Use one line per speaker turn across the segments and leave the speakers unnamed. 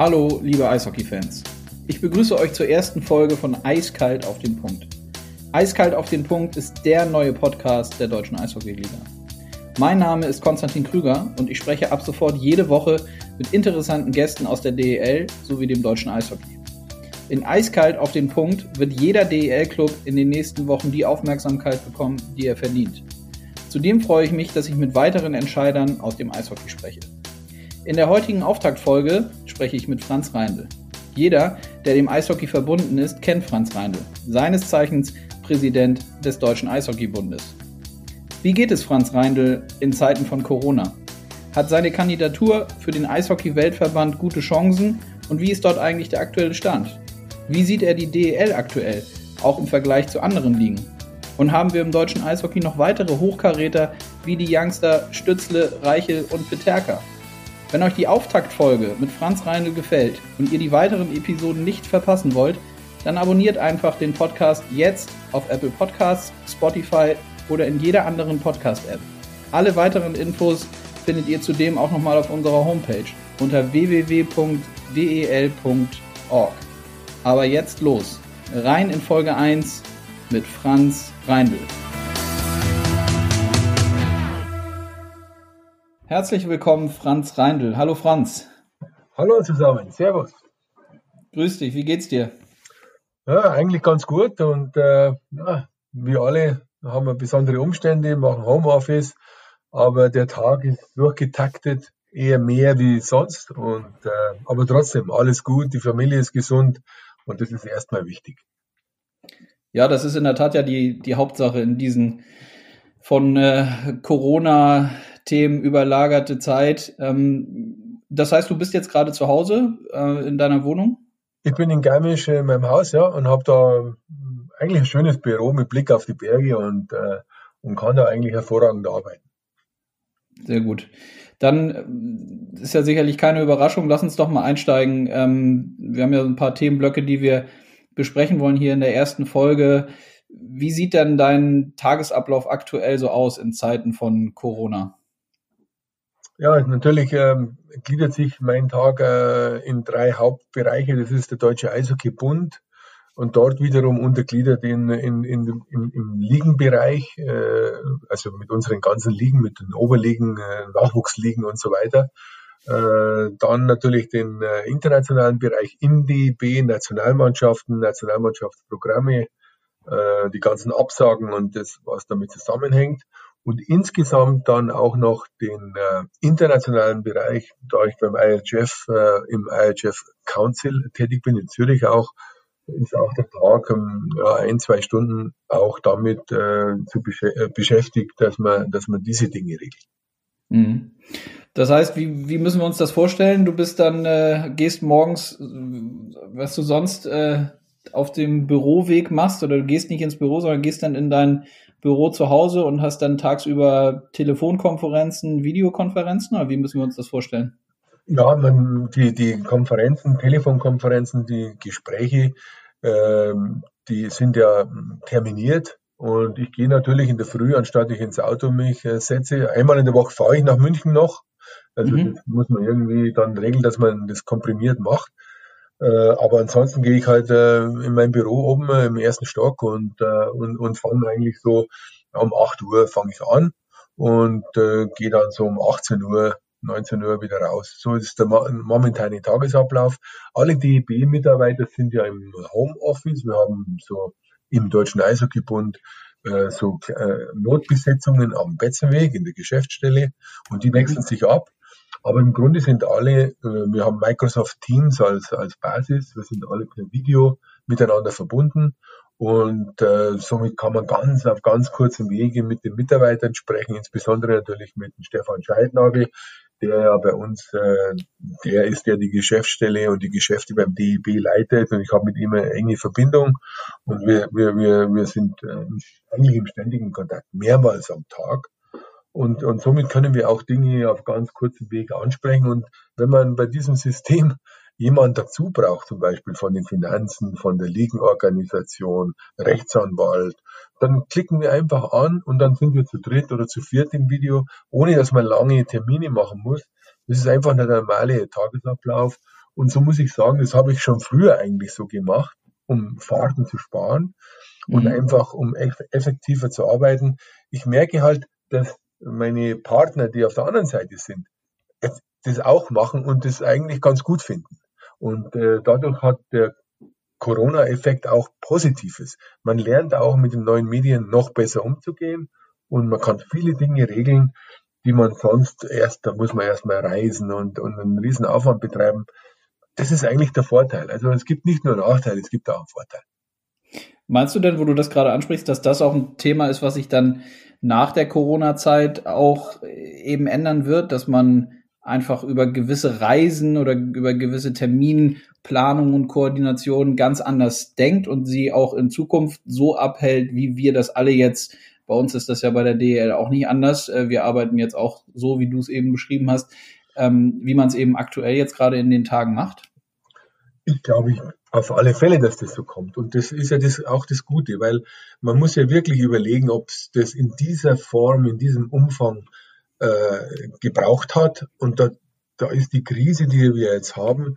Hallo, liebe Eishockey-Fans. Ich begrüße euch zur ersten Folge von Eiskalt auf den Punkt. Eiskalt auf den Punkt ist der neue Podcast der Deutschen Eishockey-Liga. Mein Name ist Konstantin Krüger und ich spreche ab sofort jede Woche mit interessanten Gästen aus der DEL sowie dem deutschen Eishockey. In Eiskalt auf den Punkt wird jeder DEL-Club in den nächsten Wochen die Aufmerksamkeit bekommen, die er verdient. Zudem freue ich mich, dass ich mit weiteren Entscheidern aus dem Eishockey spreche. In der heutigen Auftaktfolge spreche ich mit Franz Reindl. Jeder, der dem Eishockey verbunden ist, kennt Franz Reindl, seines Zeichens Präsident des Deutschen Eishockeybundes. Wie geht es Franz Reindl in Zeiten von Corona? Hat seine Kandidatur für den Eishockey-Weltverband gute Chancen und wie ist dort eigentlich der aktuelle Stand? Wie sieht er die DEL aktuell, auch im Vergleich zu anderen Ligen? Und haben wir im deutschen Eishockey noch weitere Hochkaräter wie die Youngster Stützle, Reichel und Peterka? Wenn euch die Auftaktfolge mit Franz Reindl gefällt und ihr die weiteren Episoden nicht verpassen wollt, dann abonniert einfach den Podcast jetzt auf Apple Podcasts, Spotify oder in jeder anderen Podcast-App. Alle weiteren Infos findet ihr zudem auch nochmal auf unserer Homepage unter www.del.org. Aber jetzt los, rein in Folge 1 mit Franz Reindl. Herzlich willkommen, Franz Reindl. Hallo Franz.
Hallo zusammen, Servus.
Grüß dich, wie geht's dir?
Ja, eigentlich ganz gut und äh, ja, wir alle haben wir besondere Umstände, machen Homeoffice, aber der Tag ist durchgetaktet, eher mehr wie sonst und äh, aber trotzdem alles gut, die Familie ist gesund und das ist erstmal wichtig.
Ja, das ist in der Tat ja die, die Hauptsache in diesen von äh, Corona Themen überlagerte Zeit. Ähm, das heißt, du bist jetzt gerade zu Hause äh, in deiner Wohnung?
Ich bin in Garmisch in meinem Haus, ja, und habe da eigentlich ein schönes Büro mit Blick auf die Berge und, äh, und kann da eigentlich hervorragend arbeiten.
Sehr gut. Dann äh, ist ja sicherlich keine Überraschung. Lass uns doch mal einsteigen. Ähm, wir haben ja ein paar Themenblöcke, die wir besprechen wollen hier in der ersten Folge. Wie sieht denn dein Tagesablauf aktuell so aus in Zeiten von Corona?
Ja, natürlich ähm, gliedert sich mein Tag äh, in drei Hauptbereiche. Das ist der Deutsche Eishockeybund und dort wiederum untergliedert in, in, in, in, im Ligenbereich, äh, also mit unseren ganzen Ligen, mit den Oberligen, äh, Nachwuchsligen und so weiter. Äh, dann natürlich den äh, internationalen Bereich im DB, Nationalmannschaften, Nationalmannschaftsprogramme, äh, die ganzen Absagen und das, was damit zusammenhängt und insgesamt dann auch noch den äh, internationalen Bereich, da ich beim IHF äh, im IHF Council tätig bin in Zürich auch, ist auch der Tag um, ja, ein, zwei Stunden auch damit äh, zu besch äh, beschäftigt, dass man, dass man diese Dinge regelt.
Mhm. Das heißt, wie, wie müssen wir uns das vorstellen? Du bist dann, äh, gehst morgens, was du sonst äh, auf dem Büroweg machst, oder du gehst nicht ins Büro, sondern gehst dann in dein Büro zu Hause und hast dann tagsüber Telefonkonferenzen, Videokonferenzen oder wie müssen wir uns das vorstellen?
Ja, man, die, die Konferenzen, Telefonkonferenzen, die Gespräche, ähm, die sind ja terminiert und ich gehe natürlich in der Früh, anstatt ich ins Auto mich äh, setze, einmal in der Woche fahre ich nach München noch. Also mhm. das muss man irgendwie dann regeln, dass man das komprimiert macht. Äh, aber ansonsten gehe ich halt äh, in mein Büro oben äh, im ersten Stock und, äh, und, und fange eigentlich so um 8 Uhr fange ich an und äh, gehe dann so um 18 Uhr, 19 Uhr wieder raus. So ist der momentane Tagesablauf. Alle DEB-Mitarbeiter sind ja im Homeoffice. Wir haben so im Deutschen Eishockeybund äh, so äh, Notbesetzungen am Betzenweg in der Geschäftsstelle und die wechseln sich ab. Aber im Grunde sind alle, äh, wir haben Microsoft Teams als, als Basis, wir sind alle per Video miteinander verbunden. Und äh, somit kann man ganz auf ganz kurzem Wege mit den Mitarbeitern sprechen, insbesondere natürlich mit dem Stefan Scheidnagel, der ja bei uns, äh, der ist ja die Geschäftsstelle und die Geschäfte beim DIB leitet. Und ich habe mit ihm eine enge Verbindung. Und wir, wir, wir, wir sind äh, eigentlich im ständigen Kontakt, mehrmals am Tag. Und, und somit können wir auch Dinge auf ganz kurzem Weg ansprechen. Und wenn man bei diesem System jemand dazu braucht, zum Beispiel von den Finanzen, von der Ligenorganisation, Rechtsanwalt, dann klicken wir einfach an und dann sind wir zu dritt oder zu viert im Video, ohne dass man lange Termine machen muss. Das ist einfach der normale Tagesablauf Und so muss ich sagen, das habe ich schon früher eigentlich so gemacht, um Fahrten zu sparen und mhm. einfach um effektiver zu arbeiten. Ich merke halt, dass meine Partner, die auf der anderen Seite sind, das auch machen und das eigentlich ganz gut finden. Und äh, dadurch hat der Corona-Effekt auch Positives. Man lernt auch mit den neuen Medien noch besser umzugehen und man kann viele Dinge regeln, die man sonst erst, da muss man erstmal reisen und, und einen riesen Aufwand betreiben. Das ist eigentlich der Vorteil. Also es gibt nicht nur Nachteile, es gibt auch einen Vorteil.
Meinst du denn, wo du das gerade ansprichst, dass das auch ein Thema ist, was sich dann nach der Corona-Zeit auch eben ändern wird, dass man einfach über gewisse Reisen oder über gewisse Terminplanung und Koordination ganz anders denkt und sie auch in Zukunft so abhält, wie wir das alle jetzt bei uns ist das ja bei der DL auch nicht anders. Äh, wir arbeiten jetzt auch so, wie du es eben beschrieben hast, ähm, wie man es eben aktuell jetzt gerade in den Tagen macht.
Ich glaube auf alle Fälle, dass das so kommt. Und das ist ja das, auch das Gute, weil man muss ja wirklich überlegen, ob es das in dieser Form, in diesem Umfang äh, gebraucht hat. Und da, da ist die Krise, die wir jetzt haben,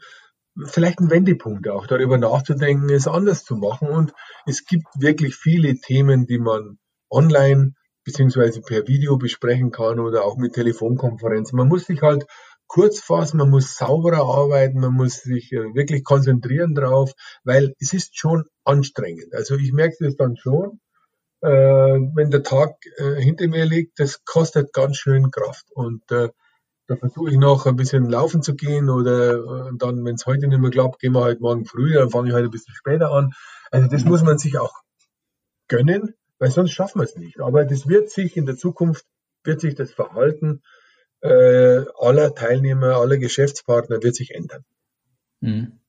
vielleicht ein Wendepunkt auch, darüber nachzudenken, es anders zu machen. Und es gibt wirklich viele Themen, die man online beziehungsweise per Video besprechen kann oder auch mit Telefonkonferenzen. Man muss sich halt kurz fassen, man muss sauberer arbeiten, man muss sich äh, wirklich konzentrieren drauf, weil es ist schon anstrengend. Also ich merke das dann schon, äh, wenn der Tag äh, hinter mir liegt, das kostet ganz schön Kraft und da versuche ich noch ein bisschen laufen zu gehen oder dann, wenn es heute nicht mehr klappt, gehen wir halt morgen früh, dann fange ich halt ein bisschen später an. Also das muss man sich auch gönnen weil sonst schaffen wir es nicht. Aber das wird sich in der Zukunft, wird sich das Verhalten äh, aller Teilnehmer, aller Geschäftspartner wird sich ändern.
Hm.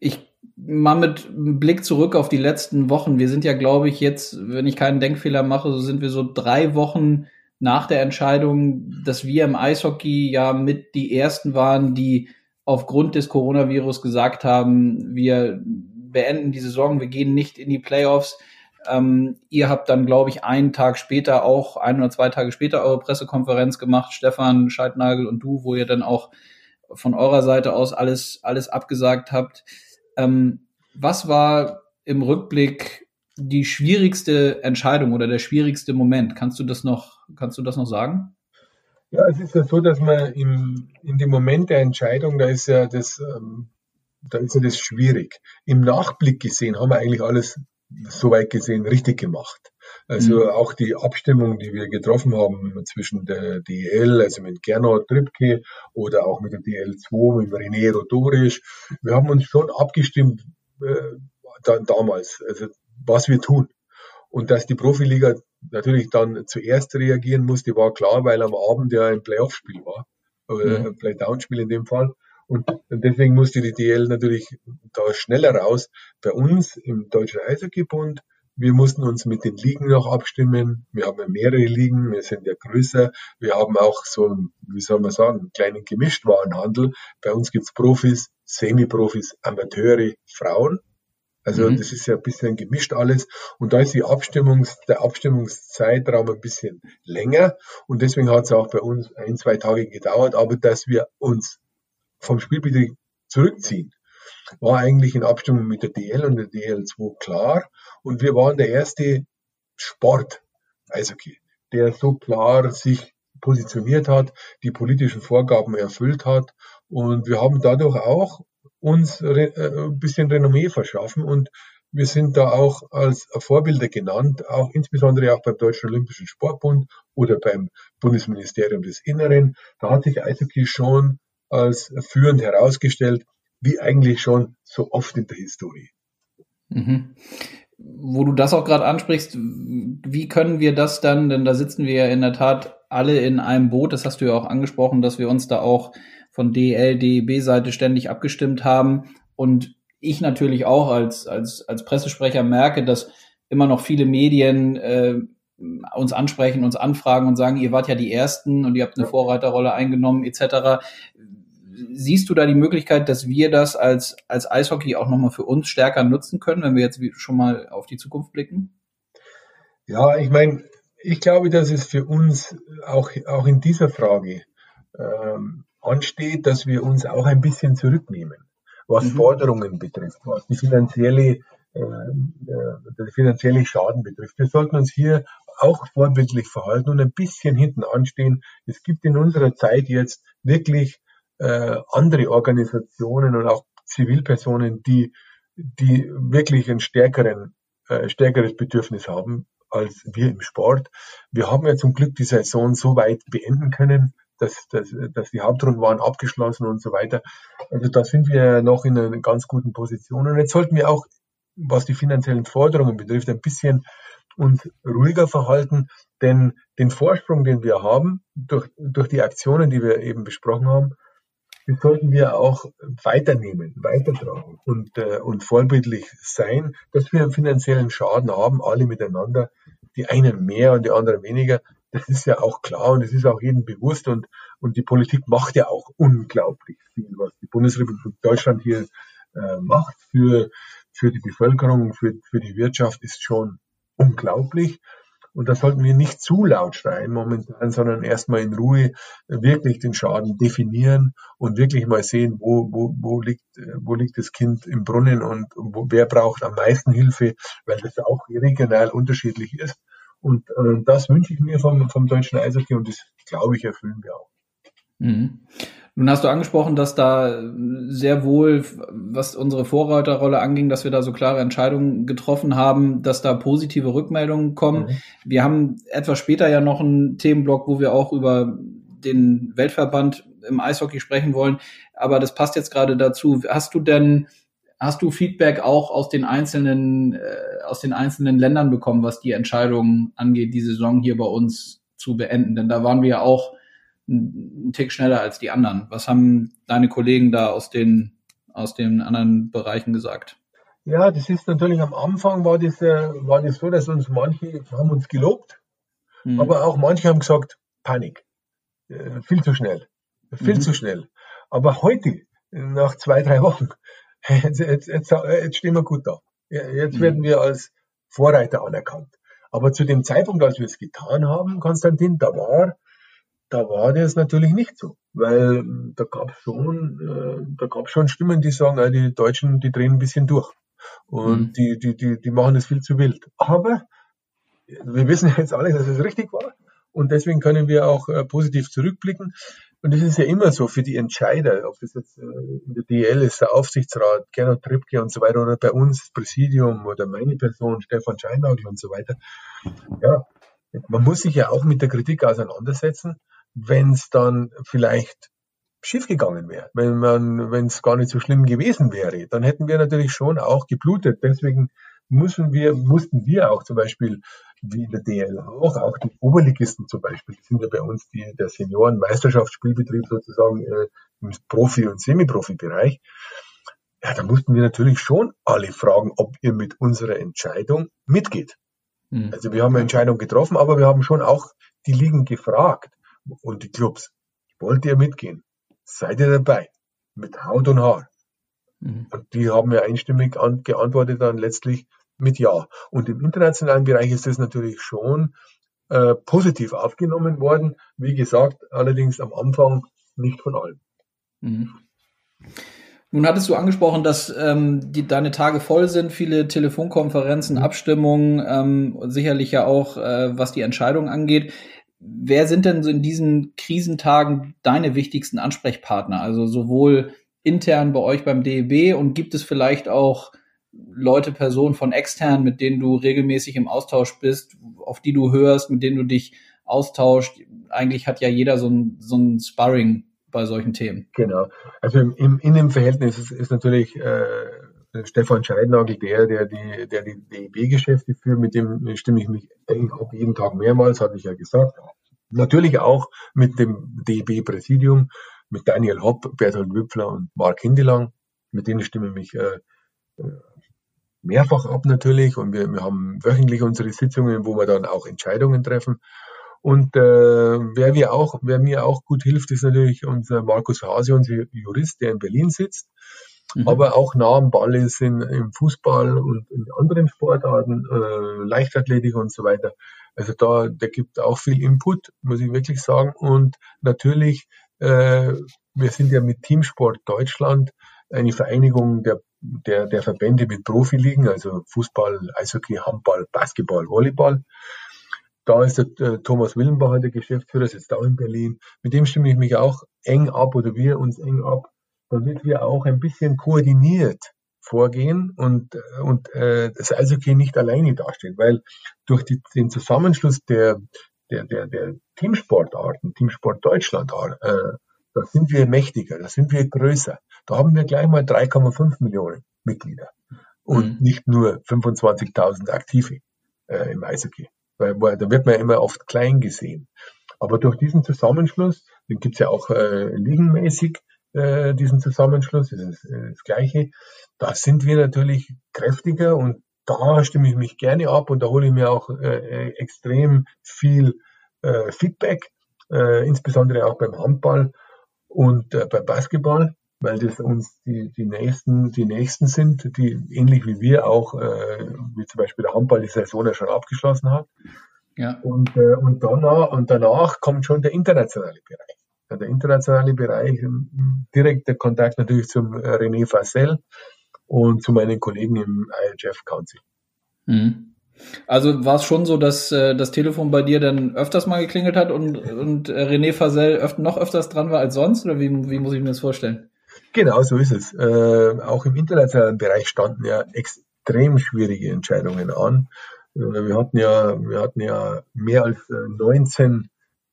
Ich mal mit Blick zurück auf die letzten Wochen. Wir sind ja, glaube ich, jetzt, wenn ich keinen Denkfehler mache, so sind wir so drei Wochen nach der Entscheidung, dass wir im Eishockey ja mit die ersten waren, die aufgrund des Coronavirus gesagt haben, wir beenden die Saison, wir gehen nicht in die Playoffs. Ähm, ihr habt dann, glaube ich, einen Tag später auch, ein oder zwei Tage später eure Pressekonferenz gemacht, Stefan Scheidnagel und du, wo ihr dann auch von eurer Seite aus alles, alles abgesagt habt. Ähm, was war im Rückblick die schwierigste Entscheidung oder der schwierigste Moment? Kannst du das noch, kannst du das noch sagen?
Ja, es ist ja so, dass man im, in dem Moment der Entscheidung, da ist ja das, ähm, da ist ja das schwierig. Im Nachblick gesehen haben wir eigentlich alles soweit gesehen richtig gemacht. Also mhm. auch die Abstimmung, die wir getroffen haben zwischen der DL, also mit Gernot Trippke oder auch mit der DL2, mit René Rodorisch, wir haben uns schon abgestimmt äh, da, damals, also was wir tun. Und dass die Profiliga natürlich dann zuerst reagieren musste, war klar, weil am Abend ja ein Playoff-Spiel war, oder mhm. ein Play-Down-Spiel in dem Fall. Und deswegen musste die DL natürlich da schneller raus. Bei uns im Deutschen Eishockeybund, wir mussten uns mit den Ligen noch abstimmen. Wir haben ja mehrere Ligen, wir sind ja größer. Wir haben auch so, einen, wie soll man sagen, einen kleinen Gemischtwarenhandel. Bei uns gibt's Profis, Semi-Profis, Amateure, Frauen. Also mhm. das ist ja ein bisschen gemischt alles. Und da ist die Abstimmungs, der Abstimmungszeitraum ein bisschen länger. Und deswegen hat es auch bei uns ein, zwei Tage gedauert. Aber dass wir uns vom Spielbetrieb zurückziehen, war eigentlich in Abstimmung mit der DL und der DL2 klar. Und wir waren der erste Sport, Eishockey, der so klar sich positioniert hat, die politischen Vorgaben erfüllt hat. Und wir haben dadurch auch uns äh, ein bisschen Renommee verschaffen und wir sind da auch als Vorbilder genannt, auch insbesondere auch beim Deutschen Olympischen Sportbund oder beim Bundesministerium des Inneren. Da hat sich Eishockey schon als führend herausgestellt, wie eigentlich schon so oft in der Historie.
Mhm. Wo du das auch gerade ansprichst, wie können wir das dann, denn da sitzen wir ja in der Tat alle in einem Boot, das hast du ja auch angesprochen, dass wir uns da auch von DL, DEB-Seite ständig abgestimmt haben und ich natürlich auch als, als, als Pressesprecher merke, dass immer noch viele Medien äh, uns ansprechen, uns anfragen und sagen, ihr wart ja die Ersten und ihr habt eine Vorreiterrolle eingenommen etc siehst du da die Möglichkeit, dass wir das als, als Eishockey auch nochmal für uns stärker nutzen können, wenn wir jetzt schon mal auf die Zukunft blicken?
Ja, ich meine, ich glaube, dass es für uns auch, auch in dieser Frage ähm, ansteht, dass wir uns auch ein bisschen zurücknehmen, was mhm. Forderungen betrifft, was die finanzielle, äh, äh, finanzielle Schaden betrifft. Wir sollten uns hier auch vorbildlich verhalten und ein bisschen hinten anstehen. Es gibt in unserer Zeit jetzt wirklich äh, andere Organisationen und auch Zivilpersonen, die, die wirklich ein stärkeren, äh, stärkeres Bedürfnis haben als wir im Sport. Wir haben ja zum Glück die Saison so weit beenden können, dass, dass, dass die Hauptrunden waren abgeschlossen und so weiter. Also da sind wir noch in einer ganz guten Position. Und jetzt sollten wir auch, was die finanziellen Forderungen betrifft, ein bisschen uns ruhiger verhalten, denn den Vorsprung, den wir haben, durch, durch die Aktionen, die wir eben besprochen haben, den sollten wir auch weiternehmen, weitertragen und, äh, und vorbildlich sein, dass wir einen finanziellen Schaden haben, alle miteinander, die einen mehr und die anderen weniger. Das ist ja auch klar und es ist auch jedem bewusst und, und die Politik macht ja auch unglaublich viel, was die Bundesrepublik Deutschland hier äh, macht für, für die Bevölkerung, für, für die Wirtschaft, ist schon unglaublich. Und da sollten wir nicht zu laut schreien momentan, sondern erstmal in Ruhe wirklich den Schaden definieren und wirklich mal sehen, wo, wo, wo, liegt, wo liegt das Kind im Brunnen und wo, wer braucht am meisten Hilfe, weil das auch regional unterschiedlich ist. Und äh, das wünsche ich mir vom, vom deutschen Eishockey und das, glaube ich, erfüllen wir auch.
Mhm. Nun hast du angesprochen, dass da sehr wohl, was unsere Vorreiterrolle anging, dass wir da so klare Entscheidungen getroffen haben, dass da positive Rückmeldungen kommen. Mhm. Wir haben etwas später ja noch einen Themenblock, wo wir auch über den Weltverband im Eishockey sprechen wollen. Aber das passt jetzt gerade dazu. Hast du denn, hast du Feedback auch aus den einzelnen, äh, aus den einzelnen Ländern bekommen, was die Entscheidungen angeht, die Saison hier bei uns zu beenden? Denn da waren wir ja auch einen Tick schneller als die anderen. Was haben deine Kollegen da aus den, aus den anderen Bereichen gesagt?
Ja, das ist natürlich am Anfang war das, äh, war das so, dass uns manche haben uns gelobt, mhm. aber auch manche haben gesagt, Panik. Äh, viel zu schnell. Viel mhm. zu schnell. Aber heute, nach zwei, drei Wochen, jetzt, jetzt, jetzt, jetzt stehen wir gut da. Jetzt mhm. werden wir als Vorreiter anerkannt. Aber zu dem Zeitpunkt, als wir es getan haben, Konstantin, da war da war das natürlich nicht so, weil ähm, da gab es schon, äh, da gab schon Stimmen, die sagen, äh, die Deutschen, die drehen ein bisschen durch und mhm. die, die, die, die machen das viel zu wild. Aber wir wissen jetzt alle, dass es richtig war und deswegen können wir auch äh, positiv zurückblicken. Und es ist ja immer so für die Entscheider, ob das jetzt äh, in der DL ist, der Aufsichtsrat, Gernot Trippke und so weiter, oder bei uns das Präsidium oder meine Person, Stefan Scheinagel und so weiter. Ja, man muss sich ja auch mit der Kritik auseinandersetzen wenn es dann vielleicht schiefgegangen wäre, wenn man, wenn es gar nicht so schlimm gewesen wäre, dann hätten wir natürlich schon auch geblutet. Deswegen müssen wir, mussten wir auch zum Beispiel, wie in der DL auch, auch die Oberligisten zum Beispiel, sind ja bei uns die, der Senioren-Meisterschaftsspielbetrieb sozusagen äh, im Profi- und Semi-Profi-Bereich. Ja, da mussten wir natürlich schon alle fragen, ob ihr mit unserer Entscheidung mitgeht. Mhm. Also wir haben eine Entscheidung getroffen, aber wir haben schon auch die Ligen gefragt und die Clubs. Wollt ihr mitgehen? Seid ihr dabei? Mit Haut und Haar. Mhm. Und die haben ja einstimmig geantwortet dann letztlich mit Ja. Und im internationalen Bereich ist das natürlich schon äh, positiv aufgenommen worden. Wie gesagt, allerdings am Anfang nicht von allen. Mhm.
Nun hattest du angesprochen, dass ähm, die, deine Tage voll sind, viele Telefonkonferenzen, mhm. Abstimmungen, ähm, sicherlich ja auch, äh, was die Entscheidung angeht. Wer sind denn so in diesen Krisentagen deine wichtigsten Ansprechpartner? Also sowohl intern bei euch beim DEB und gibt es vielleicht auch Leute, Personen von extern, mit denen du regelmäßig im Austausch bist, auf die du hörst, mit denen du dich austauscht? Eigentlich hat ja jeder so ein, so ein Sparring bei solchen Themen.
Genau. Also im, in dem Verhältnis ist, ist natürlich äh, Stefan Scheidnagel der, der die, der die DEB-Geschäfte führt, mit dem stimme ich mich eigentlich auch jeden Tag mehrmals, hatte ich ja gesagt. Natürlich auch mit dem DEB-Präsidium, mit Daniel Hopp, Bertolt Wüpfler und Mark Hindelang. Mit denen stimme ich mich äh, äh, mehrfach ab natürlich und wir, wir haben wöchentlich unsere Sitzungen, wo wir dann auch Entscheidungen treffen. Und äh, wer, wir auch, wer mir auch gut hilft, ist natürlich unser Markus Hase, unser Jurist, der in Berlin sitzt mhm. aber auch nah am Ball ist in, im Fußball und in anderen Sportarten, äh, Leichtathletik und so weiter. Also da, der gibt auch viel Input, muss ich wirklich sagen. Und natürlich äh, wir sind ja mit Teamsport Deutschland eine Vereinigung der, der, der Verbände mit Profiligen, also Fußball, Eishockey, Handball, Basketball, Volleyball. Da ist der äh, Thomas Willenbacher, der Geschäftsführer, sitzt auch in Berlin. Mit dem stimme ich mich auch eng ab oder wir uns eng ab, damit wir auch ein bisschen koordiniert vorgehen und, und äh, das Eishockey nicht alleine dasteht, weil durch die, den Zusammenschluss der, der, der, der Teamsportarten, Teamsport Deutschland, äh, da sind wir mächtiger, da sind wir größer. Da haben wir gleich mal 3,5 Millionen Mitglieder und mhm. nicht nur 25.000 Aktive äh, im Eishockey. Weil, weil da wird man immer oft klein gesehen. Aber durch diesen Zusammenschluss, den gibt's ja auch äh, ligenmäßig, äh, diesen Zusammenschluss, das ist äh, das Gleiche, da sind wir natürlich kräftiger und da stimme ich mich gerne ab und da hole ich mir auch äh, extrem viel äh, Feedback, äh, insbesondere auch beim Handball und äh, beim Basketball, weil das uns die, die nächsten, die nächsten sind, die ähnlich wie wir auch, äh, wie zum Beispiel der Handball die Saison ja schon abgeschlossen hat. Ja. Und, äh, und, danach, und danach kommt schon der internationale Bereich. Ja, der internationale Bereich, ähm, direkter Kontakt natürlich zum äh, René Fassel und zu meinen Kollegen im IHF Council.
Mhm. Also war es schon so, dass äh, das Telefon bei dir dann öfters mal geklingelt hat und, und äh, René Fasel öf noch öfters dran war als sonst? Oder wie, wie muss ich mir das vorstellen?
Genau, so ist es. Äh, auch im internationalen Bereich standen ja extrem schwierige Entscheidungen an. Äh, wir hatten ja, wir hatten ja mehr als 19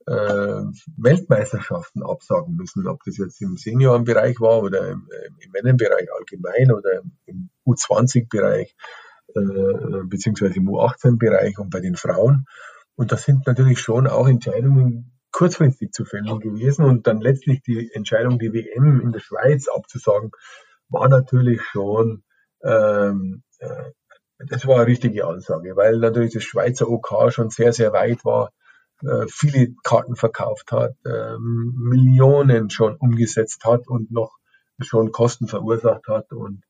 äh, Weltmeisterschaften absagen müssen, ob das jetzt im Seniorenbereich war oder im, im Männerbereich allgemein oder im U20-Bereich äh, beziehungsweise im U18-Bereich und bei den Frauen. Und das sind natürlich schon auch Entscheidungen kurzfristig zu fällen gewesen. Und dann letztlich die Entscheidung, die WM in der Schweiz abzusagen, war natürlich schon, ähm, äh, das war eine richtige Ansage, weil natürlich das Schweizer OK schon sehr, sehr weit war, äh, viele Karten verkauft hat, äh, Millionen schon umgesetzt hat und noch schon Kosten verursacht hat. Und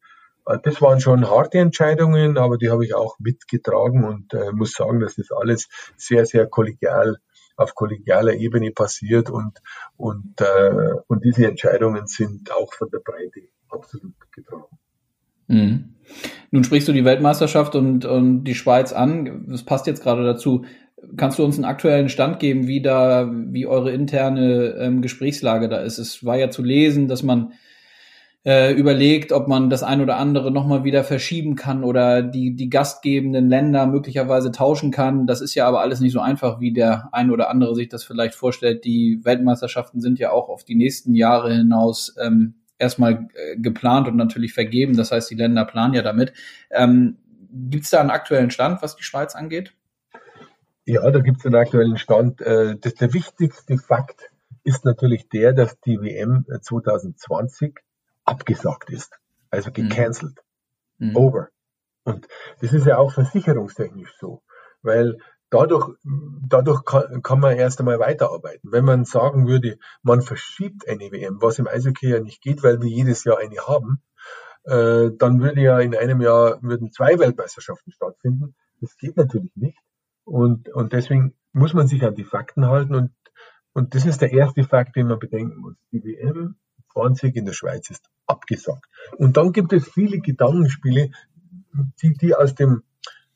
äh, das waren schon harte Entscheidungen, aber die habe ich auch mitgetragen und äh, muss sagen, dass das alles sehr, sehr kollegial auf kollegialer Ebene passiert und, und, äh, und diese Entscheidungen sind auch von der Breite absolut getragen.
Mhm. Nun sprichst du die Weltmeisterschaft und, und die Schweiz an. Das passt jetzt gerade dazu. Kannst du uns einen aktuellen Stand geben, wie da, wie eure interne ähm, Gesprächslage da ist? Es war ja zu lesen, dass man äh, überlegt, ob man das ein oder andere nochmal wieder verschieben kann oder die, die gastgebenden Länder möglicherweise tauschen kann. Das ist ja aber alles nicht so einfach, wie der ein oder andere sich das vielleicht vorstellt. Die Weltmeisterschaften sind ja auch auf die nächsten Jahre hinaus ähm, erstmal äh, geplant und natürlich vergeben. Das heißt, die Länder planen ja damit. Ähm, gibt es da einen aktuellen Stand, was die Schweiz angeht?
Ja, da gibt es einen aktuellen Stand. Äh, das, der wichtigste Fakt ist natürlich der, dass die WM 2020 abgesagt ist. Also mhm. gecancelt. Mhm. Over. Und das ist ja auch versicherungstechnisch so, weil dadurch, dadurch kann, kann man erst einmal weiterarbeiten. Wenn man sagen würde, man verschiebt eine WM, was im Eishockey ja nicht geht, weil wir jedes Jahr eine haben, äh, dann würde ja in einem Jahr würden zwei Weltmeisterschaften stattfinden. Das geht natürlich nicht. Und, und deswegen muss man sich an die Fakten halten und, und das ist der erste Fakt, den man bedenken muss. Die WM 20 in der Schweiz ist abgesagt. Und dann gibt es viele Gedankenspiele, die, die aus dem,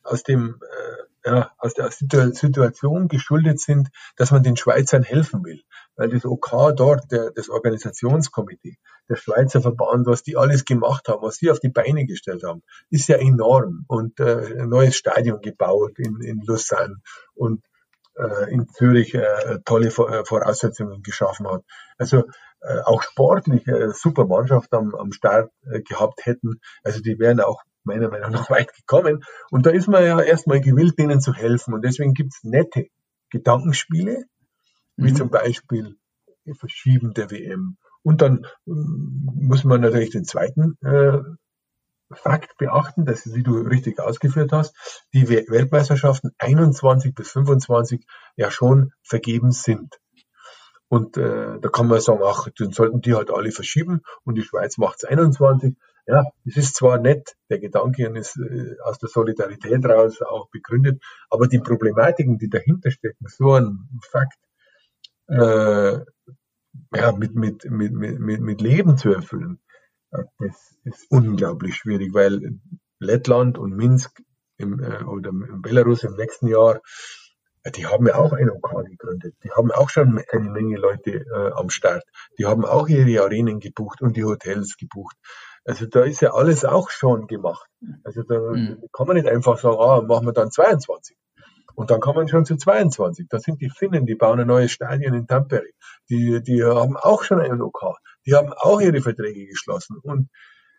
aus dem, äh, ja, aus der Situation geschuldet sind, dass man den Schweizern helfen will. Weil das OK dort, der, das Organisationskomitee, der Schweizer Verband, was die alles gemacht haben, was sie auf die Beine gestellt haben, ist ja enorm. Und äh, ein neues Stadion gebaut in, in Lausanne und äh, in Zürich äh, tolle äh, Voraussetzungen geschaffen hat. Also äh, auch sportlich äh, super Mannschaft am, am Start äh, gehabt hätten. Also die wären auch meiner Meinung nach weit gekommen. Und da ist man ja erstmal gewillt, denen zu helfen. Und deswegen gibt's nette Gedankenspiele, wie mhm. zum Beispiel Verschieben der WM. Und dann ähm, muss man natürlich den zweiten äh, Fakt beachten, dass, wie du richtig ausgeführt hast, die Weltmeisterschaften 21 bis 25 ja schon vergeben sind. Und äh, da kann man sagen, ach, dann sollten die halt alle verschieben und die Schweiz macht es 21. Ja, es ist zwar nett, der Gedanke ist äh, aus der Solidarität raus auch begründet, aber die Problematiken, die dahinter stecken, so ein Fakt, äh, ja, mit, mit, mit, mit, mit Leben zu erfüllen, das ist unglaublich schwierig, weil Lettland und Minsk im, äh, oder in Belarus im nächsten Jahr, die haben ja auch ein OK gegründet. Die haben auch schon eine Menge Leute äh, am Start. Die haben auch ihre Arenen gebucht und die Hotels gebucht. Also da ist ja alles auch schon gemacht. Also da mhm. kann man nicht einfach sagen, ah, machen wir dann 22. Und dann kommen schon zu 22. Da sind die Finnen, die bauen ein neues Stadion in Tampere. Die, die haben auch schon einen OK. Die haben auch ihre Verträge geschlossen. Und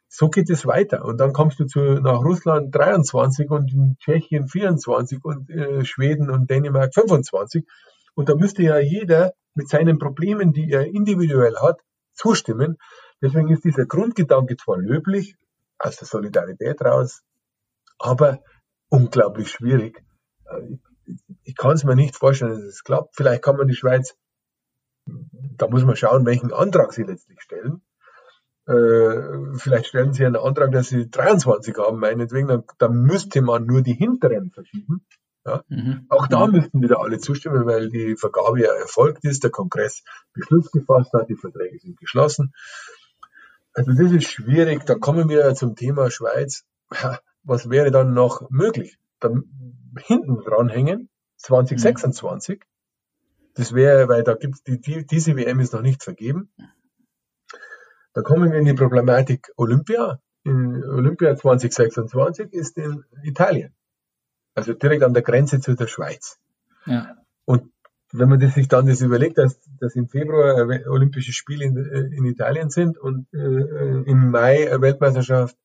so geht es weiter. Und dann kommst du zu, nach Russland 23 und in Tschechien 24 und äh, Schweden und Dänemark 25. Und da müsste ja jeder mit seinen Problemen, die er individuell hat, zustimmen. Deswegen ist dieser Grundgedanke zwar löblich, aus der Solidarität raus, aber unglaublich schwierig. Äh, ich kann es mir nicht vorstellen, dass es klappt. Vielleicht kann man die Schweiz, da muss man schauen, welchen Antrag sie letztlich stellen. Äh, vielleicht stellen sie einen Antrag, dass sie 23 haben, meinetwegen, dann, dann müsste man nur die hinteren verschieben. Ja. Mhm. Auch da mhm. müssten wieder alle zustimmen, weil die Vergabe ja erfolgt ist, der Kongress Beschluss gefasst hat, die Verträge sind geschlossen. Also das ist schwierig. Da kommen wir zum Thema Schweiz. Was wäre dann noch möglich? Da hinten dranhängen, 2026. Das wäre, weil da gibt's die, die, diese WM ist noch nicht vergeben. Da kommen wir in die Problematik Olympia. In Olympia 2026 ist in Italien. Also direkt an der Grenze zu der Schweiz. Ja. Wenn man sich dann das überlegt, dass, dass im Februar Olympische Spiele in, in Italien sind und äh, im Mai eine Weltmeisterschaft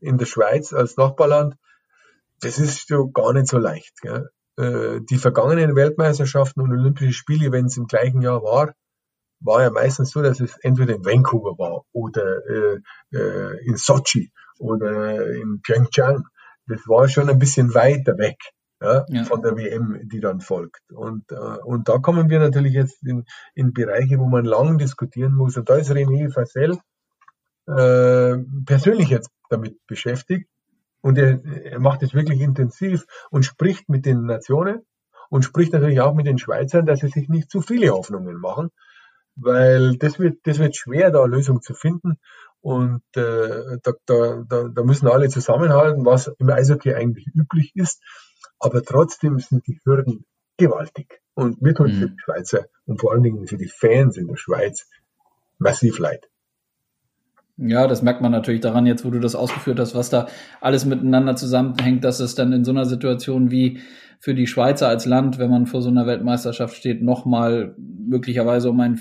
in der Schweiz als Nachbarland, das ist schon gar nicht so leicht. Gell? Äh, die vergangenen Weltmeisterschaften und Olympische Spiele, wenn es im gleichen Jahr war, war ja meistens so, dass es entweder in Vancouver war oder äh, äh, in Sochi oder in Pyeongchang. Das war schon ein bisschen weiter weg ja, ja. von der WM, die dann folgt. Und, äh, und da kommen wir natürlich jetzt in, in Bereiche, wo man lang diskutieren muss. Und da ist René Fassel äh, persönlich jetzt damit beschäftigt. Und er, er macht es wirklich intensiv und spricht mit den Nationen und spricht natürlich auch mit den Schweizern, dass sie sich nicht zu viele Hoffnungen machen, weil das wird, das wird schwer, da eine Lösung zu finden. Und äh, da, da, da müssen alle zusammenhalten, was im Eishockey eigentlich üblich ist. Aber trotzdem sind die Hürden gewaltig. Und mir tut mhm. für die Schweizer und vor allen Dingen für die Fans in der Schweiz massiv leid.
Ja, das merkt man natürlich daran, jetzt wo du das ausgeführt hast, was da alles miteinander zusammenhängt, dass es dann in so einer Situation wie für die Schweizer als Land, wenn man vor so einer Weltmeisterschaft steht, nochmal möglicherweise um ein,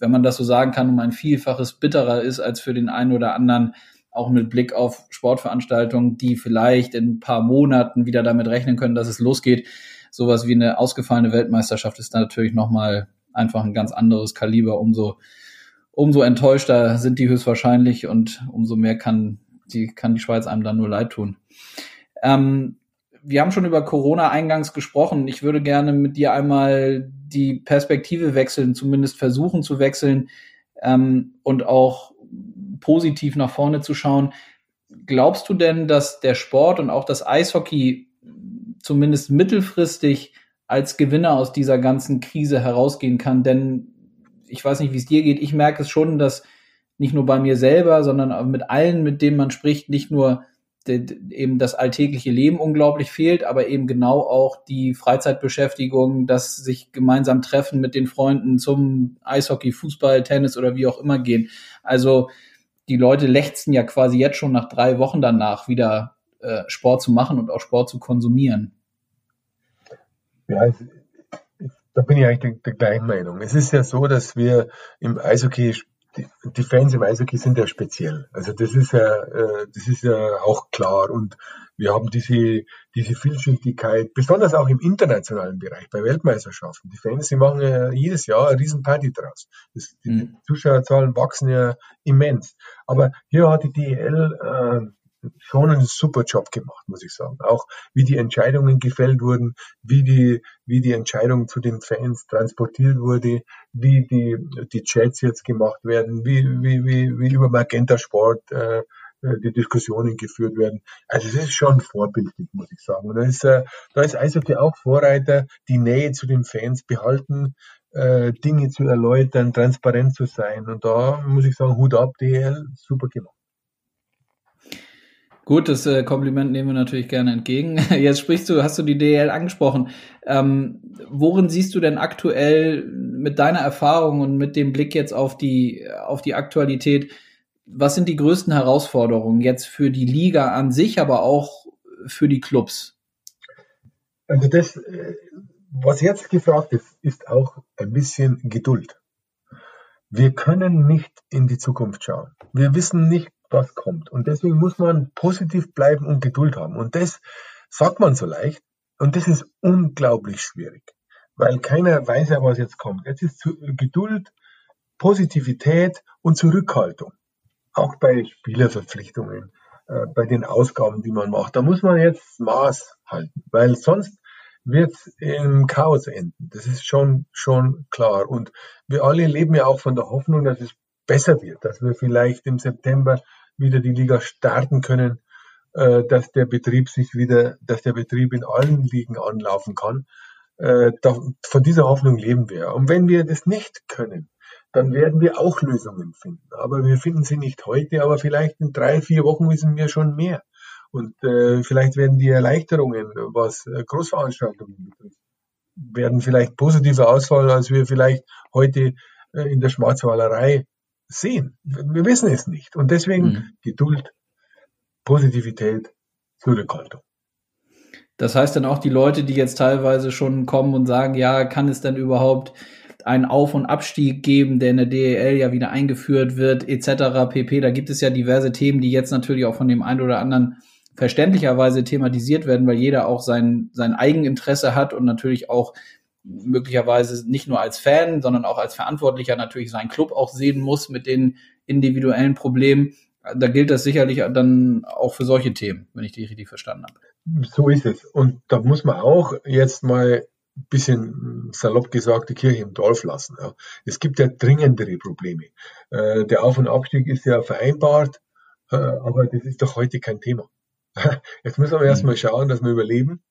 wenn man das so sagen kann, um ein Vielfaches bitterer ist als für den einen oder anderen, auch mit Blick auf Sportveranstaltungen, die vielleicht in ein paar Monaten wieder damit rechnen können, dass es losgeht. Sowas wie eine ausgefallene Weltmeisterschaft ist natürlich nochmal einfach ein ganz anderes Kaliber, umso umso enttäuschter sind die höchstwahrscheinlich und umso mehr kann die, kann die Schweiz einem dann nur leid tun. Ähm, wir haben schon über Corona eingangs gesprochen. Ich würde gerne mit dir einmal die Perspektive wechseln, zumindest versuchen zu wechseln ähm, und auch positiv nach vorne zu schauen. Glaubst du denn, dass der Sport und auch das Eishockey zumindest mittelfristig als Gewinner aus dieser ganzen Krise herausgehen kann? Denn ich weiß nicht, wie es dir geht, ich merke es schon, dass nicht nur bei mir selber, sondern mit allen, mit denen man spricht, nicht nur eben das alltägliche Leben unglaublich fehlt, aber eben genau auch die Freizeitbeschäftigung, das sich gemeinsam treffen mit den Freunden zum Eishockey, Fußball, Tennis oder wie auch immer gehen. Also die Leute lechzen ja quasi jetzt schon nach drei Wochen danach wieder äh, Sport zu machen und auch Sport zu konsumieren.
Ja, da bin ich eigentlich der, der gleichen Meinung. Es ist ja so, dass wir im Eishockey, die, die Fans im Eishockey sind ja speziell. Also das ist ja, äh, das ist ja auch klar. Und wir haben diese, diese Vielschichtigkeit, besonders auch im internationalen Bereich, bei Weltmeisterschaften. Die Fans, die machen ja jedes Jahr eine Riesenparty draus. Das, die mhm. Zuschauerzahlen wachsen ja immens. Aber hier hat die DEL äh, schon einen super Job gemacht, muss ich sagen. Auch wie die Entscheidungen gefällt wurden, wie die, wie die Entscheidung zu den Fans transportiert wurde, wie die, die Chats jetzt gemacht werden, wie, wie, wie, wie über Magenta Sport äh, äh die Diskussionen geführt werden. Also es ist schon vorbildlich, muss ich sagen. Und da ist, äh, da ist Eishockey auch Vorreiter, die Nähe zu den Fans behalten, äh, Dinge zu erläutern, transparent zu sein. Und da muss ich sagen, Hut ab, DL, super gemacht.
Gut, das äh, Kompliment nehmen wir natürlich gerne entgegen. Jetzt sprichst du, hast du die DL angesprochen. Ähm, worin siehst du denn aktuell mit deiner Erfahrung und mit dem Blick jetzt auf die, auf die Aktualität, was sind die größten Herausforderungen jetzt für die Liga an sich, aber auch für die Clubs?
Also das, äh, was jetzt gefragt ist, ist auch ein bisschen Geduld. Wir können nicht in die Zukunft schauen. Wir wissen nicht, was kommt. Und deswegen muss man positiv bleiben und Geduld haben. Und das sagt man so leicht. Und das ist unglaublich schwierig, weil keiner weiß ja, was jetzt kommt. Jetzt ist Geduld, Positivität und Zurückhaltung. Auch bei Spielerverpflichtungen, äh, bei den Ausgaben, die man macht. Da muss man jetzt Maß halten, weil sonst wird im Chaos enden. Das ist schon, schon klar. Und wir alle leben ja auch von der Hoffnung, dass es besser wird, dass wir vielleicht im September wieder die Liga starten können, äh, dass der Betrieb sich wieder, dass der Betrieb in allen Ligen anlaufen kann. Äh, da, von dieser Hoffnung leben wir. Und wenn wir das nicht können, dann werden wir auch Lösungen finden. Aber wir finden sie nicht heute, aber vielleicht in drei, vier Wochen wissen wir schon mehr. Und äh, vielleicht werden die Erleichterungen, was äh, Großveranstaltungen betrifft, werden vielleicht positiver ausfallen, als wir vielleicht heute äh, in der Schwarzwalerei sehen. Wir wissen es nicht. Und deswegen mhm. Geduld, Positivität, Zurückhaltung.
Das heißt dann auch die Leute, die jetzt teilweise schon kommen und sagen, ja, kann es denn überhaupt einen Auf- und Abstieg geben, der in der DEL ja wieder eingeführt wird, etc. pp. Da gibt es ja diverse Themen, die jetzt natürlich auch von dem einen oder anderen verständlicherweise thematisiert werden, weil jeder auch sein, sein Eigeninteresse hat und natürlich auch möglicherweise nicht nur als Fan, sondern auch als Verantwortlicher natürlich seinen Club auch sehen muss mit den individuellen Problemen. Da gilt das sicherlich dann auch für solche Themen, wenn ich die richtig verstanden habe.
So ist es. Und da muss man auch jetzt mal ein bisschen salopp gesagt die Kirche im Dorf lassen. Ja. Es gibt ja dringendere Probleme. Äh, der Auf- und Abstieg ist ja vereinbart, äh, aber das ist doch heute kein Thema. Jetzt müssen wir mhm. erstmal schauen, dass wir überleben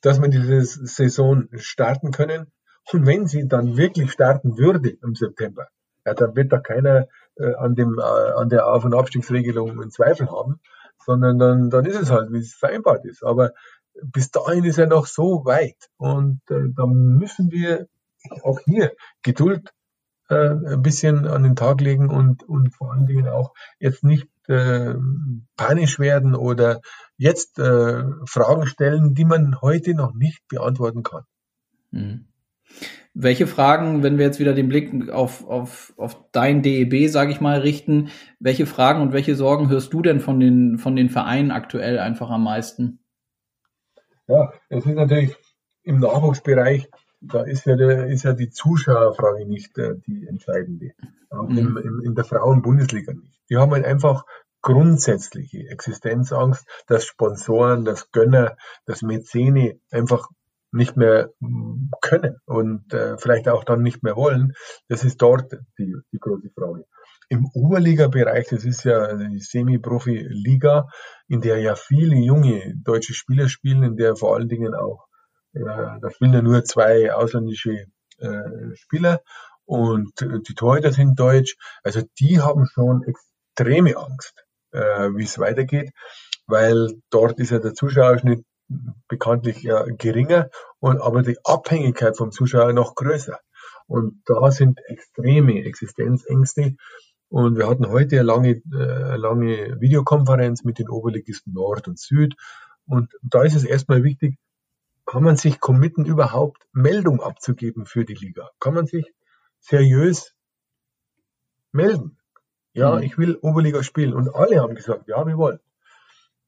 dass wir diese Saison starten können. Und wenn sie dann wirklich starten würde im September, ja, dann wird da keiner äh, an, dem, äh, an der Auf- und Abstiegsregelung einen Zweifel haben, sondern dann, dann ist es halt, wie es vereinbart ist. Aber bis dahin ist er noch so weit. Und äh, da müssen wir auch hier Geduld äh, ein bisschen an den Tag legen und, und vor allen Dingen auch jetzt nicht äh, panisch werden oder jetzt äh, Fragen stellen, die man heute noch nicht beantworten kann.
Mhm. Welche Fragen, wenn wir jetzt wieder den Blick auf, auf, auf dein DEB, sage ich mal, richten, welche Fragen und welche Sorgen hörst du denn von den, von den Vereinen aktuell einfach am meisten?
Ja, es ist natürlich im Nachwuchsbereich, da ist ja, der, ist ja die Zuschauerfrage nicht äh, die entscheidende. Auch mhm. im, im, in der Frauen-Bundesliga nicht. Die haben halt einfach grundsätzliche Existenzangst, dass Sponsoren, dass Gönner, dass Mäzene einfach nicht mehr hm, können und äh, vielleicht auch dann nicht mehr wollen. Das ist dort die, die große Frage. Im Oberliga-Bereich, das ist ja die Semi-Profi-Liga, in der ja viele junge deutsche Spieler spielen, in der vor allen Dingen auch, da spielen ja nur zwei ausländische äh, Spieler und die Torhüter sind deutsch. Also die haben schon extreme Angst äh, wie es weitergeht, weil dort ist ja der Zuschauerschnitt bekanntlich ja geringer und aber die Abhängigkeit vom Zuschauer noch größer. Und da sind extreme Existenzängste. Und wir hatten heute eine lange, äh, lange Videokonferenz mit den Oberligisten Nord und Süd. Und da ist es erstmal wichtig, kann man sich committen, überhaupt Meldung abzugeben für die Liga? Kann man sich seriös melden? Ja, mhm. ich will Oberliga spielen. Und alle haben gesagt, ja, wir wollen.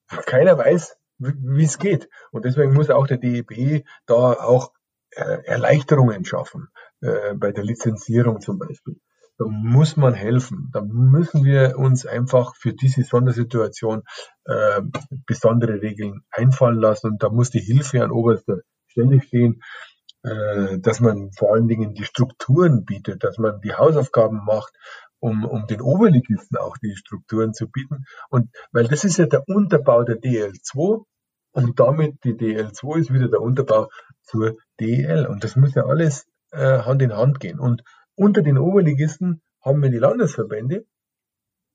Keiner weiß, wie es geht. Und deswegen muss auch der DEB da auch äh, Erleichterungen schaffen, äh, bei der Lizenzierung zum Beispiel. Da muss man helfen. Da müssen wir uns einfach für diese Sondersituation äh, besondere Regeln einfallen lassen. Und da muss die Hilfe an oberster Stelle stehen, äh, dass man vor allen Dingen die Strukturen bietet, dass man die Hausaufgaben macht, um, um den Oberligisten auch die Strukturen zu bieten. Und weil das ist ja der Unterbau der DL2 und damit die DL2 ist wieder der Unterbau zur DL. Und das muss ja alles äh, Hand in Hand gehen. Und unter den Oberligisten haben wir die Landesverbände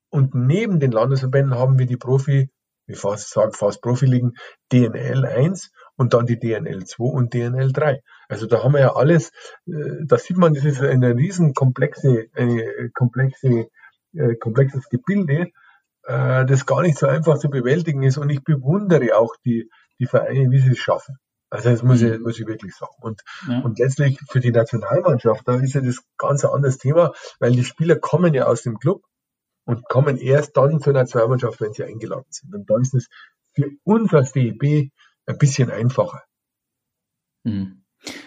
und neben den Landesverbänden haben wir die Profi, wie fast sage fast Profiligen, DNL 1 und dann die DNL 2 und DNL 3. Also da haben wir ja alles, äh, da sieht man, das ist eine riesen komplexe, eine komplexe, äh, komplexes Gebilde, äh, das gar nicht so einfach zu bewältigen ist. Und ich bewundere auch die, die Vereine, wie sie es schaffen. Also das muss ich, mhm. muss ich wirklich sagen. Und, ja. und letztlich für die Nationalmannschaft, da ist ja das ganz ein anderes Thema, weil die Spieler kommen ja aus dem Club und kommen erst dann zur Nationalmannschaft, wenn sie eingeladen sind. Und da ist es für uns als DEB ein bisschen einfacher.
Mhm.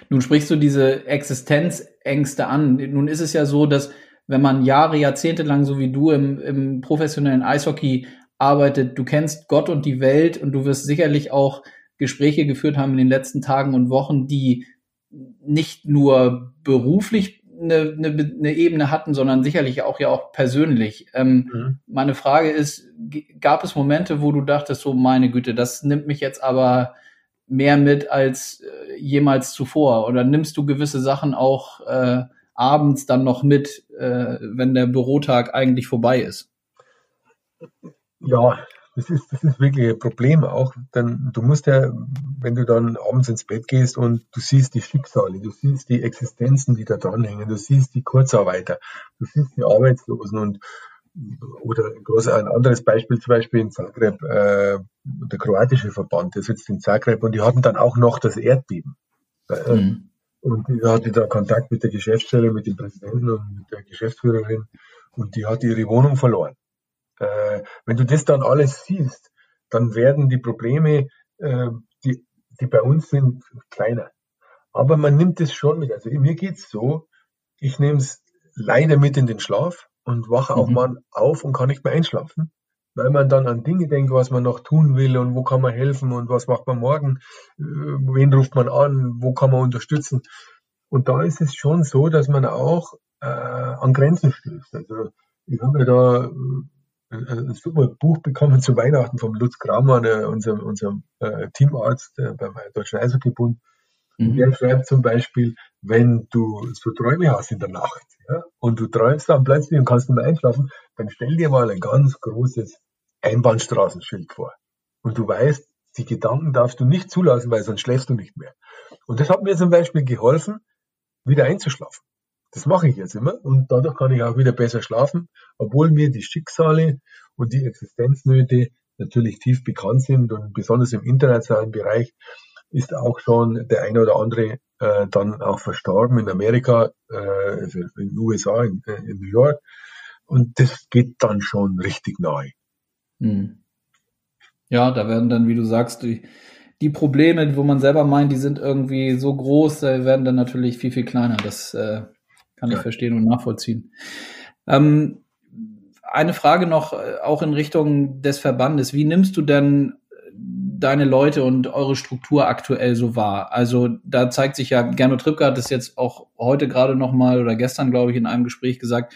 Nun sprichst du diese Existenzängste an. Nun ist es ja so, dass wenn man Jahre, Jahrzehnte lang, so wie du im, im professionellen Eishockey arbeitet, du kennst Gott und die Welt und du wirst sicherlich auch Gespräche geführt haben in den letzten Tagen und Wochen, die nicht nur beruflich eine, eine, eine Ebene hatten, sondern sicherlich auch ja auch persönlich. Ähm, mhm. Meine Frage ist, gab es Momente, wo du dachtest, so meine Güte, das nimmt mich jetzt aber mehr mit als äh, jemals zuvor? Oder nimmst du gewisse Sachen auch äh, abends dann noch mit, äh, wenn der Bürotag eigentlich vorbei ist?
Ja, das ist, das ist wirklich ein Problem auch, denn du musst ja, wenn du dann abends ins Bett gehst und du siehst die Schicksale, du siehst die Existenzen, die da dranhängen, du siehst die Kurzarbeiter, du siehst die Arbeitslosen und oder ein anderes Beispiel zum Beispiel in Zagreb, äh, der kroatische Verband, der sitzt in Zagreb und die hatten dann auch noch das Erdbeben. Äh, mhm. Und ich hatte da Kontakt mit der Geschäftsstelle, mit dem Präsidenten und mit der Geschäftsführerin und die hat ihre Wohnung verloren. Äh, wenn du das dann alles siehst, dann werden die Probleme, äh, die, die bei uns sind, kleiner. Aber man nimmt es schon mit. Also mir geht's so, ich nehme es leider mit in den Schlaf und wache auch mhm. mal auf und kann nicht mehr einschlafen, weil man dann an Dinge denkt, was man noch tun will und wo kann man helfen und was macht man morgen, äh, wen ruft man an, wo kann man unterstützen. Und da ist es schon so, dass man auch äh, an Grenzen stößt. Also ich habe ja da ein super Buch bekommen zu Weihnachten vom Lutz Kramer, unserem, unserem äh, Teamarzt äh, beim Deutschen Eishockeybund. Mhm. Der schreibt zum Beispiel, wenn du so Träume hast in der Nacht ja, und du träumst dann plötzlich und kannst nicht mehr einschlafen, dann stell dir mal ein ganz großes Einbahnstraßenschild vor. Und du weißt, die Gedanken darfst du nicht zulassen, weil sonst schläfst du nicht mehr. Und das hat mir zum Beispiel geholfen, wieder einzuschlafen. Das mache ich jetzt immer und dadurch kann ich auch wieder besser schlafen, obwohl mir die Schicksale und die Existenznöte natürlich tief bekannt sind und besonders im internationalen Bereich ist auch schon der eine oder andere äh, dann auch verstorben in Amerika, äh, also in den USA, in, äh, in, New York. Und das geht dann schon richtig nahe. Hm.
Ja, da werden dann, wie du sagst, die, die Probleme, wo man selber meint, die sind irgendwie so groß, werden dann natürlich viel, viel kleiner. Das äh, kann ich verstehen und nachvollziehen. Ähm, eine Frage noch, äh, auch in Richtung des Verbandes. Wie nimmst du denn deine Leute und eure Struktur aktuell so wahr? Also da zeigt sich ja, Gernot Trippke hat es jetzt auch heute gerade noch mal oder gestern, glaube ich, in einem Gespräch gesagt,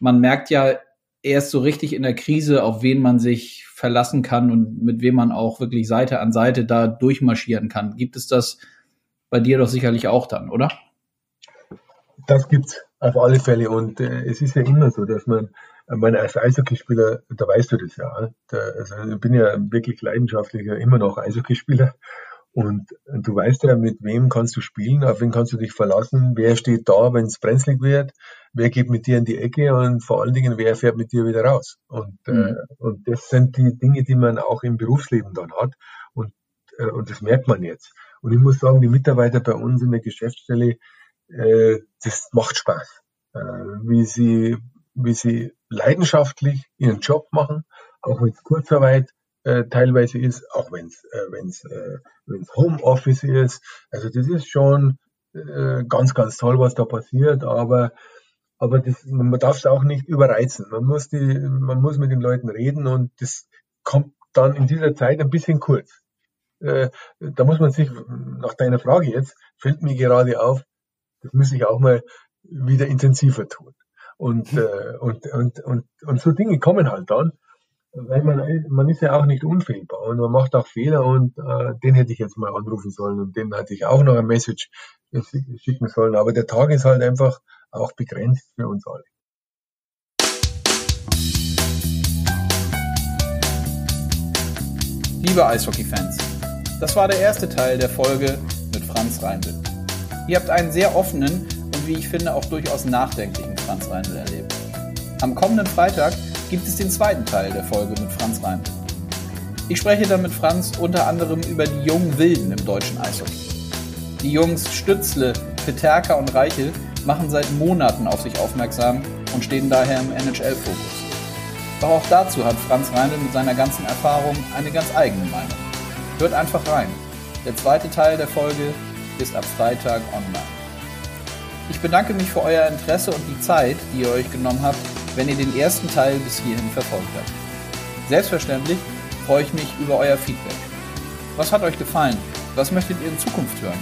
man merkt ja erst so richtig in der Krise, auf wen man sich verlassen kann und mit wem man auch wirklich Seite an Seite da durchmarschieren kann. Gibt es das bei dir doch sicherlich auch dann, oder?
Das gibt's auf alle Fälle. Und äh, es ist ja immer so, dass man, äh, man als Eishockeyspieler, da weißt du das ja. Da, also ich bin ja wirklich leidenschaftlicher, immer noch Eishockeyspieler. Und du weißt ja, mit wem kannst du spielen, auf wen kannst du dich verlassen, wer steht da, wenn es brenzlig wird, wer geht mit dir in die Ecke und vor allen Dingen, wer fährt mit dir wieder raus. Und, äh, mhm. äh, und das sind die Dinge, die man auch im Berufsleben dann hat. Und, äh, und das merkt man jetzt. Und ich muss sagen, die Mitarbeiter bei uns in der Geschäftsstelle, äh, das macht Spaß, äh, wie sie, wie sie leidenschaftlich ihren Job machen, auch wenn es Kurzarbeit äh, teilweise ist, auch wenn es äh, wenn's, äh, wenn's Homeoffice ist. Also das ist schon äh, ganz, ganz toll, was da passiert, aber aber das, man darf es auch nicht überreizen. Man muss die, man muss mit den Leuten reden und das kommt dann in dieser Zeit ein bisschen kurz. Äh, da muss man sich, nach deiner Frage jetzt, fällt mir gerade auf, das muss ich auch mal wieder intensiver tun. Und, mhm. äh, und, und, und, und so Dinge kommen halt dann. weil man, man ist ja auch nicht unfehlbar und man macht auch Fehler und äh, den hätte ich jetzt mal anrufen sollen und den hatte ich auch noch ein Message schicken sollen. Aber der Tag ist halt einfach auch begrenzt für uns alle.
Liebe Eishockey-Fans, das war der erste Teil der Folge mit Franz Reindl. Ihr habt einen sehr offenen und wie ich finde auch durchaus nachdenklichen Franz Reindl erlebt. Am kommenden Freitag gibt es den zweiten Teil der Folge mit Franz Reindl. Ich spreche dann mit Franz unter anderem über die jungen Wilden im deutschen Eishockey. Die Jungs Stützle, Peterka und Reichel machen seit Monaten auf sich aufmerksam und stehen daher im NHL-Fokus. Doch auch dazu hat Franz Reindl mit seiner ganzen Erfahrung eine ganz eigene Meinung. Hört einfach rein. Der zweite Teil der Folge ist ab Freitag online. Ich bedanke mich für euer Interesse und die Zeit, die ihr euch genommen habt, wenn ihr den ersten Teil bis hierhin verfolgt habt. Selbstverständlich freue ich mich über euer Feedback. Was hat euch gefallen? Was möchtet ihr in Zukunft hören?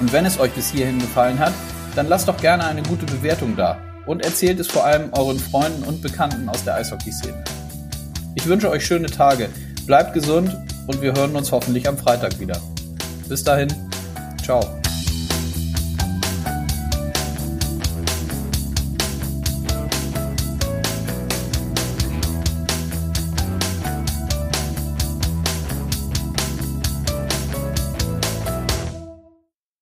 Und wenn es euch bis hierhin gefallen hat, dann lasst doch gerne eine gute Bewertung da und erzählt es vor allem euren Freunden und Bekannten aus der Eishockey-Szene. Ich wünsche euch schöne Tage, bleibt gesund und wir hören uns hoffentlich am Freitag wieder. Bis dahin, Tchau.